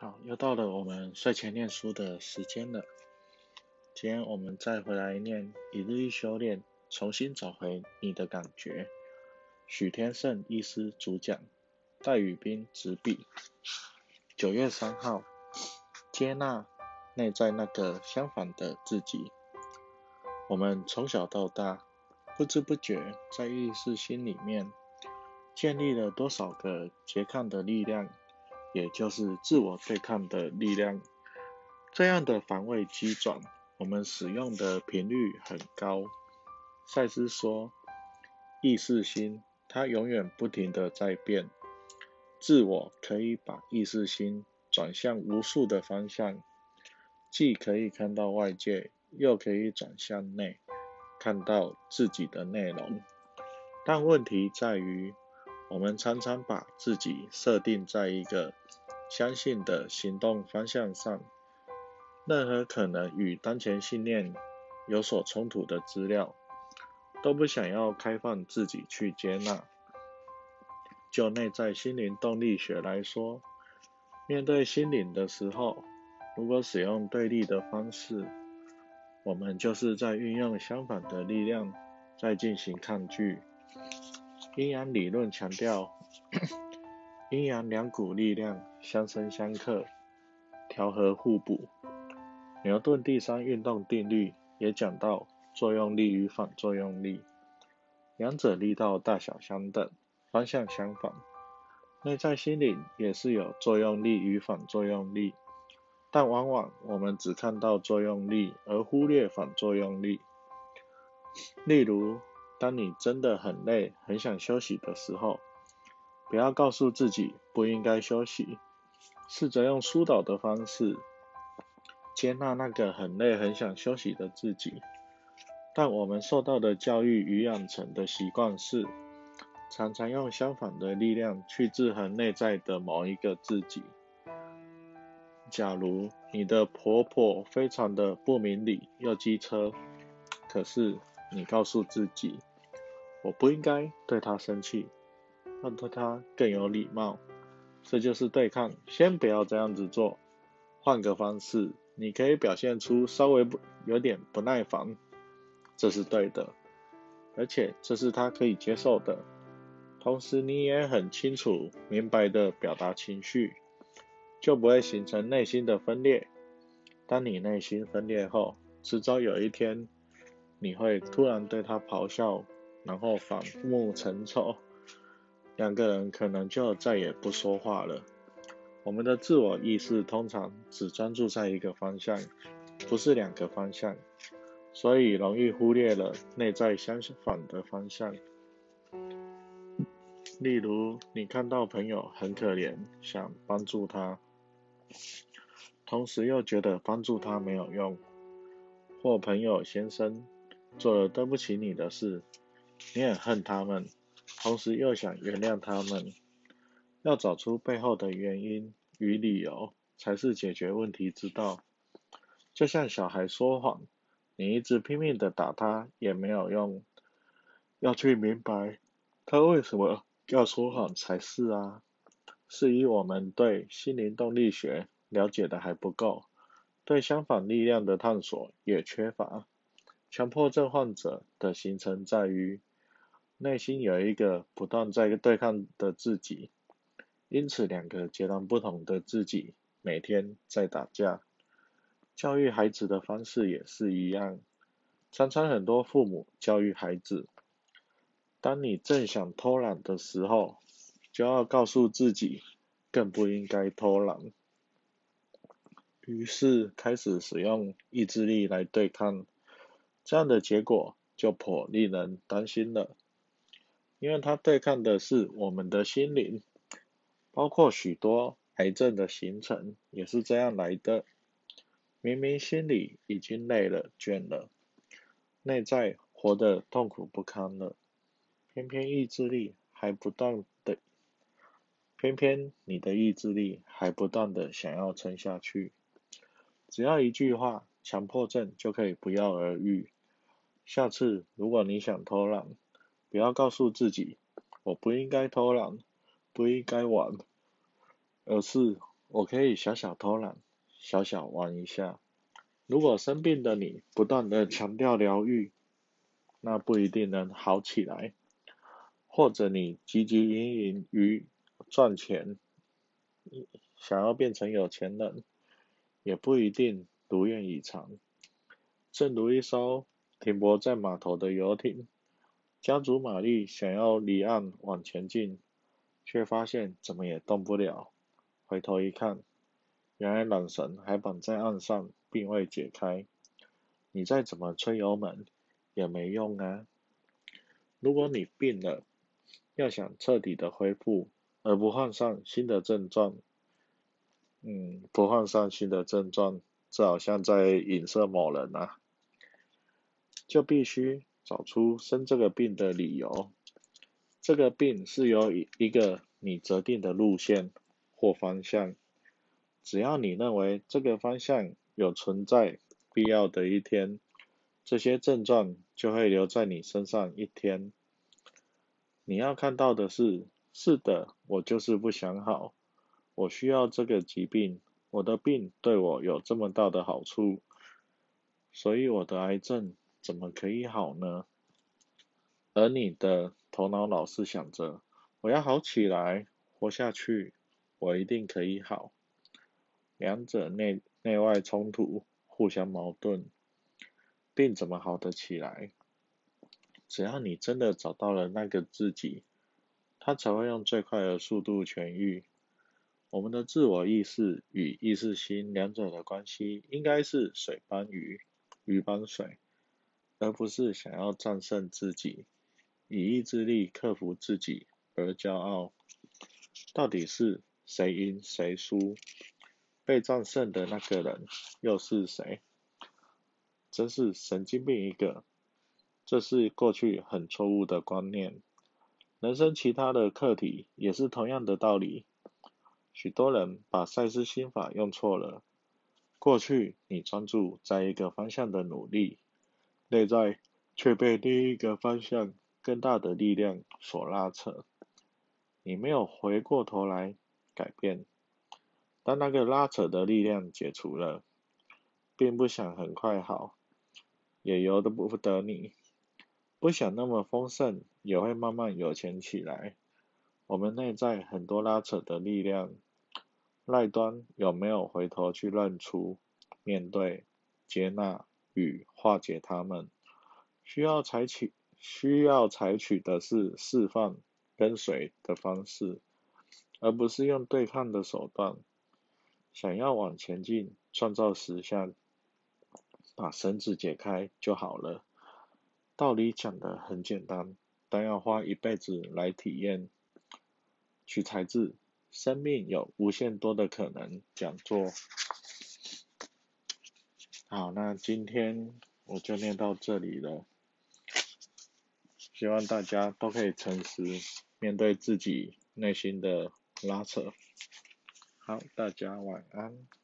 好，又到了我们睡前念书的时间了。今天我们再回来念一日一修炼，重新找回你的感觉。许天胜医师主讲，戴宇斌执笔。九月三号，接纳内在那个相反的自己。我们从小到大，不知不觉在意识心里面建立了多少个拮抗的力量。也就是自我对抗的力量，这样的防卫机转，我们使用的频率很高。赛斯说，意识心它永远不停的在变，自我可以把意识心转向无数的方向，既可以看到外界，又可以转向内，看到自己的内容。但问题在于。我们常常把自己设定在一个相信的行动方向上，任何可能与当前信念有所冲突的资料，都不想要开放自己去接纳。就内在心灵动力学来说，面对心灵的时候，如果使用对立的方式，我们就是在运用相反的力量在进行抗拒。阴阳理论强调，阴阳两股力量相生相克，调和互补。牛顿第三运动定律也讲到作用力与反作用力，两者力道大小相等，方向相反。内在心理也是有作用力与反作用力，但往往我们只看到作用力，而忽略反作用力。例如，当你真的很累、很想休息的时候，不要告诉自己不应该休息，试着用疏导的方式接纳那个很累、很想休息的自己。但我们受到的教育与养成的习惯是，常常用相反的力量去制衡内在的某一个自己。假如你的婆婆非常的不明理又机车，可是你告诉自己。我不应该对他生气，要对他更有礼貌。这就是对抗。先不要这样子做，换个方式，你可以表现出稍微不有点不耐烦，这是对的，而且这是他可以接受的。同时，你也很清楚、明白的表达情绪，就不会形成内心的分裂。当你内心分裂后，迟早有一天，你会突然对他咆哮。然后反目成仇，两个人可能就再也不说话了。我们的自我意识通常只专注在一个方向，不是两个方向，所以容易忽略了内在相反的方向。例如，你看到朋友很可怜，想帮助他，同时又觉得帮助他没有用，或朋友先生做了对不起你的事。你很恨他们，同时又想原谅他们，要找出背后的原因与理由，才是解决问题之道。就像小孩说谎，你一直拼命的打他也没有用，要去明白他为什么要说谎才是啊。是以我们对心灵动力学了解的还不够，对相反力量的探索也缺乏。强迫症患者的形成在于。内心有一个不断在对抗的自己，因此两个截然不同的自己每天在打架。教育孩子的方式也是一样，常常很多父母教育孩子：当你正想偷懒的时候，就要告诉自己更不应该偷懒。于是开始使用意志力来对抗，这样的结果就颇令人担心了。因为它对抗的是我们的心灵，包括许多癌症的形成也是这样来的。明明心里已经累了、倦了，内在活得痛苦不堪了，偏偏意志力还不断的，偏偏你的意志力还不断的想要撑下去。只要一句话，强迫症就可以不药而愈。下次如果你想偷懒，不要告诉自己，我不应该偷懒，不应该玩，而是我可以小小偷懒，小小玩一下。如果生病的你不断的强调疗愈，那不一定能好起来。或者你汲汲营营于赚钱，想要变成有钱人，也不一定如愿以偿。正如一艘停泊在码头的游艇，加足马力想要离岸往前进，却发现怎么也动不了。回头一看，原来缆绳还绑在岸上，并未解开。你再怎么吹油门，也没用啊！如果你病了，要想彻底的恢复，而不患上新的症状，嗯，不患上新的症状，这好像在影射某人啊，就必须找出生这个病的理由。这个病是由一个你择定的路线。或方向，只要你认为这个方向有存在必要的一天，这些症状就会留在你身上一天。你要看到的是，是的，我就是不想好，我需要这个疾病，我的病对我有这么大的好处，所以我的癌症怎么可以好呢？而你的头脑老是想着，我要好起来，活下去。我一定可以好，两者内内外冲突，互相矛盾，病怎么好得起来？只要你真的找到了那个自己，他才会用最快的速度痊愈。我们的自我意识与意识心两者的关系，应该是水帮鱼，鱼帮水，而不是想要战胜自己，以意志力克服自己而骄傲。到底是？谁赢谁输，被战胜的那个人又是谁？真是神经病一个！这是过去很错误的观念。人生其他的课题也是同样的道理。许多人把赛斯心法用错了。过去你专注在一个方向的努力，内在却被另一个方向更大的力量所拉扯。你没有回过头来。改变，当那个拉扯的力量解除了，并不想很快好，也由得不得你，不想那么丰盛，也会慢慢有钱起来。我们内在很多拉扯的力量，赖端有没有回头去认出、面对、接纳与化解它们？需要采取需要采取的是释放、跟随的方式。而不是用对抗的手段，想要往前进，创造实相，把绳子解开就好了。道理讲的很简单，但要花一辈子来体验。取材自《生命有无限多的可能》讲座。好，那今天我就念到这里了。希望大家都可以诚实面对自己内心的。拉扯，好，大家晚安。